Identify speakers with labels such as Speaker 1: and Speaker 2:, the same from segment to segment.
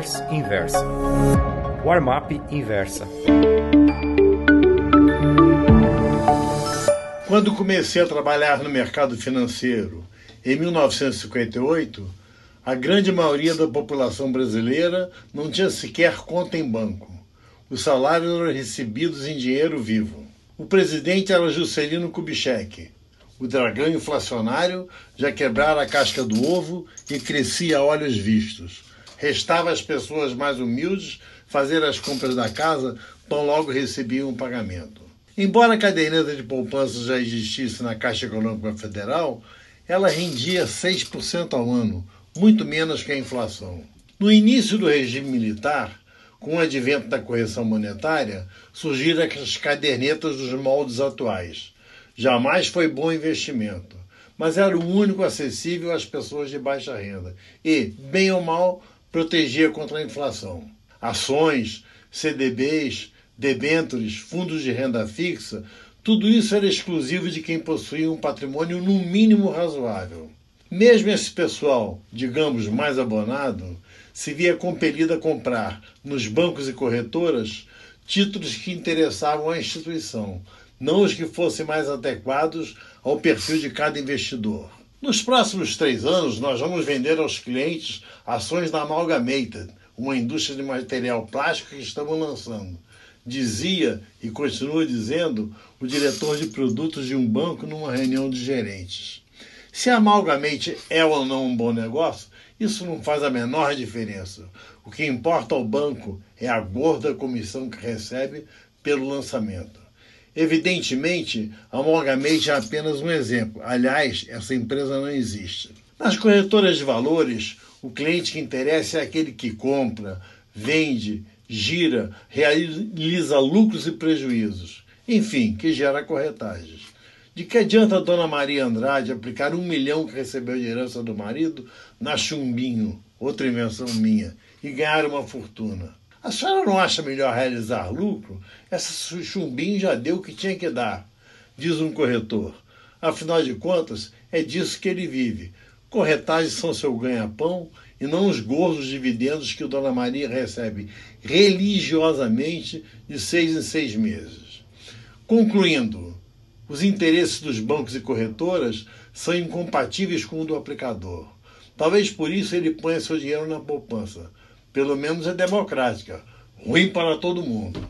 Speaker 1: Newsletters Inversa. Warm-up Inversa.
Speaker 2: Quando comecei a trabalhar no mercado financeiro em 1958, a grande maioria da população brasileira não tinha sequer conta em banco. Os salários eram recebidos em dinheiro vivo. O presidente era Juscelino Kubitschek. O dragão inflacionário já quebrara a casca do ovo e crescia a olhos vistos. Restava às pessoas mais humildes fazer as compras da casa tão logo recebiam o pagamento. Embora a caderneta de poupança já existisse na Caixa Econômica Federal, ela rendia 6% ao ano, muito menos que a inflação. No início do regime militar, com o advento da correção monetária, surgiram as cadernetas dos moldes atuais. Jamais foi bom investimento, mas era o único acessível às pessoas de baixa renda e, bem ou mal, protegia contra a inflação. Ações, CDBs, debêntures, fundos de renda fixa, tudo isso era exclusivo de quem possuía um patrimônio no mínimo razoável. Mesmo esse pessoal, digamos, mais abonado, se via compelido a comprar nos bancos e corretoras títulos que interessavam à instituição, não os que fossem mais adequados ao perfil de cada investidor. Nos próximos três anos, nós vamos vender aos clientes ações da Amalgamated, uma indústria de material plástico que estamos lançando. Dizia e continua dizendo o diretor de produtos de um banco numa reunião de gerentes. Se amalgamente é ou não um bom negócio, isso não faz a menor diferença. O que importa ao banco é a gorda comissão que recebe pelo lançamento. Evidentemente, a Amalgamate é apenas um exemplo. Aliás, essa empresa não existe. Nas corretoras de valores, o cliente que interessa é aquele que compra, vende, gira, realiza lucros e prejuízos. Enfim, que gera corretagens. De que adianta a dona Maria Andrade aplicar um milhão que recebeu de herança do marido na chumbinho, outra invenção minha, e ganhar uma fortuna? A senhora não acha melhor realizar lucro? Essa chumbinho já deu o que tinha que dar, diz um corretor. Afinal de contas, é disso que ele vive. Corretagens são seu ganha-pão e não os gordos dividendos que o Dona Maria recebe religiosamente de seis em seis meses. Concluindo, os interesses dos bancos e corretoras são incompatíveis com o do aplicador. Talvez por isso ele ponha seu dinheiro na poupança. Pelo menos é democrática. Ruim para todo mundo.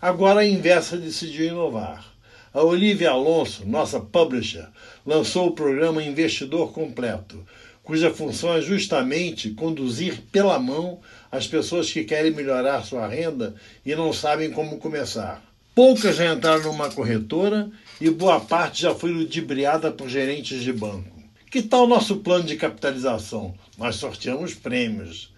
Speaker 2: Agora a Inversa decidiu inovar. A Olivia Alonso, nossa publisher, lançou o programa Investidor Completo, cuja função é justamente conduzir pela mão as pessoas que querem melhorar sua renda e não sabem como começar. Poucas já entraram numa corretora e boa parte já foi ludibriada por gerentes de banco. Que tal nosso plano de capitalização? Nós sorteamos prêmios.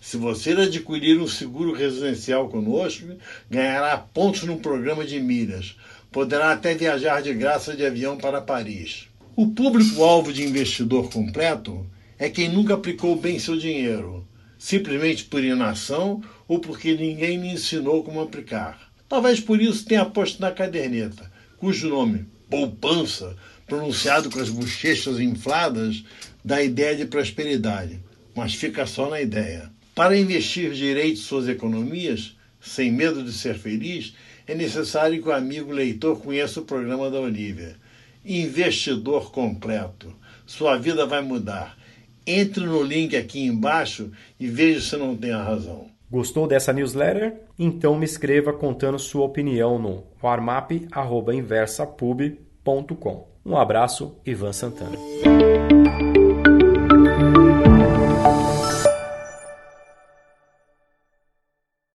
Speaker 2: Se você adquirir um seguro residencial conosco, ganhará pontos no programa de milhas. Poderá até viajar de graça de avião para Paris. O público-alvo de investidor completo é quem nunca aplicou bem seu dinheiro, simplesmente por inação ou porque ninguém lhe ensinou como aplicar. Talvez por isso tenha posto na caderneta, cujo nome, poupança, pronunciado com as bochechas infladas, dá ideia de prosperidade, mas fica só na ideia. Para investir direito suas economias, sem medo de ser feliz, é necessário que o amigo leitor conheça o programa da Olivia. Investidor completo. Sua vida vai mudar. Entre no link aqui embaixo e veja se não tem a razão.
Speaker 1: Gostou dessa newsletter? Então me escreva contando sua opinião no warmap.inversapub.com. Um abraço, Ivan Santana.